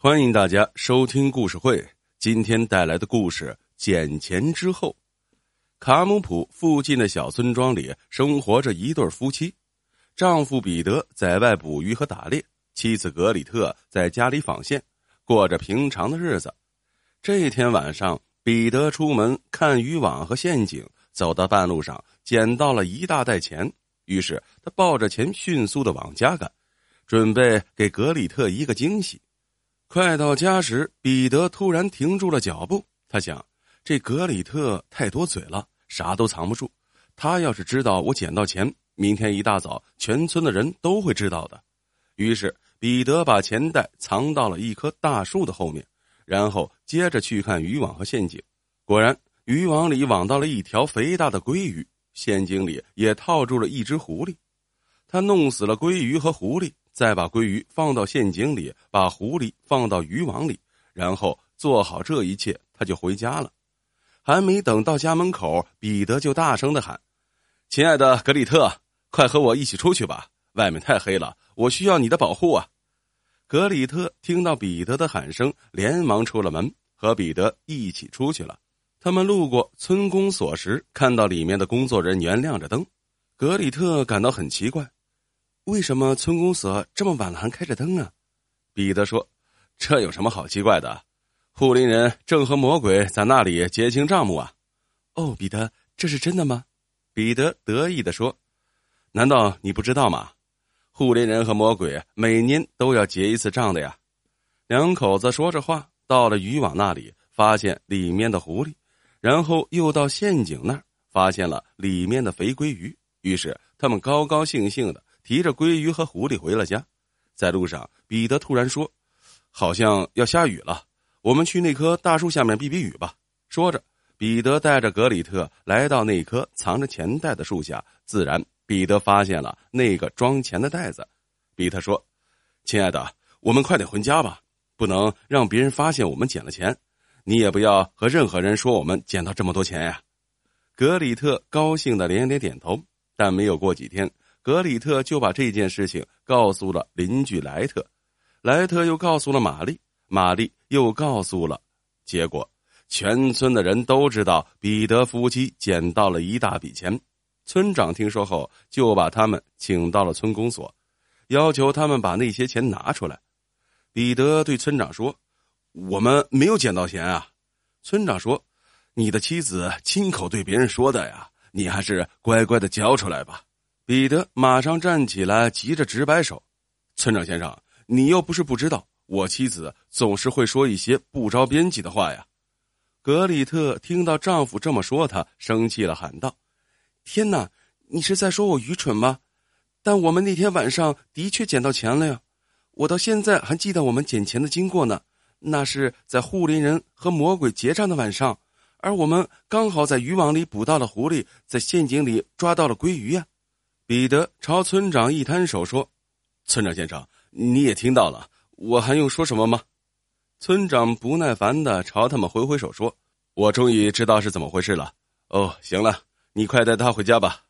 欢迎大家收听故事会。今天带来的故事《捡钱之后》。卡姆普附近的小村庄里生活着一对夫妻，丈夫彼得在外捕鱼和打猎，妻子格里特在家里纺线，过着平常的日子。这天晚上，彼得出门看渔网和陷阱，走到半路上捡到了一大袋钱，于是他抱着钱迅速的往家赶，准备给格里特一个惊喜。快到家时，彼得突然停住了脚步。他想，这格里特太多嘴了，啥都藏不住。他要是知道我捡到钱，明天一大早，全村的人都会知道的。于是，彼得把钱袋藏到了一棵大树的后面，然后接着去看渔网和陷阱。果然，渔网里网到了一条肥大的鲑鱼，陷阱里也套住了一只狐狸。他弄死了鲑鱼和狐狸。再把鲑鱼放到陷阱里，把狐狸放到渔网里，然后做好这一切，他就回家了。还没等到家门口，彼得就大声的喊：“亲爱的格里特，快和我一起出去吧！外面太黑了，我需要你的保护啊！”格里特听到彼得的喊声，连忙出了门，和彼得一起出去了。他们路过村公所时，看到里面的工作人员亮着灯，格里特感到很奇怪。为什么村公所这么晚了还开着灯啊？彼得说：“这有什么好奇怪的？护林人正和魔鬼在那里结清账目啊！”哦，彼得，这是真的吗？彼得得意的说：“难道你不知道吗？护林人和魔鬼每年都要结一次账的呀。”两口子说着话，到了渔网那里，发现里面的狐狸，然后又到陷阱那儿，发现了里面的肥鲑鱼。于是他们高高兴兴的。提着鲑鱼和狐狸回了家，在路上，彼得突然说：“好像要下雨了，我们去那棵大树下面避避雨吧。”说着，彼得带着格里特来到那棵藏着钱袋的树下。自然，彼得发现了那个装钱的袋子。彼得说：“亲爱的，我们快点回家吧，不能让别人发现我们捡了钱。你也不要和任何人说我们捡到这么多钱呀。”格里特高兴的连连点头，但没有过几天。格里特就把这件事情告诉了邻居莱特，莱特又告诉了玛丽，玛丽又告诉了，结果全村的人都知道彼得夫妻捡到了一大笔钱。村长听说后，就把他们请到了村公所，要求他们把那些钱拿出来。彼得对村长说：“我们没有捡到钱啊。”村长说：“你的妻子亲口对别人说的呀，你还是乖乖的交出来吧。”彼得马上站起来，急着直摆手：“村长先生，你又不是不知道，我妻子总是会说一些不着边际的话呀。”格里特听到丈夫这么说，她生气了，喊道：“天哪，你是在说我愚蠢吗？但我们那天晚上的确捡到钱了呀！我到现在还记得我们捡钱的经过呢。那是在护林人和魔鬼结账的晚上，而我们刚好在渔网里捕到了狐狸，在陷阱里抓到了鲑鱼呀。”彼得朝村长一摊手说：“村长先生，你也听到了，我还用说什么吗？”村长不耐烦的朝他们挥挥手说：“我终于知道是怎么回事了。哦，行了，你快带他回家吧。”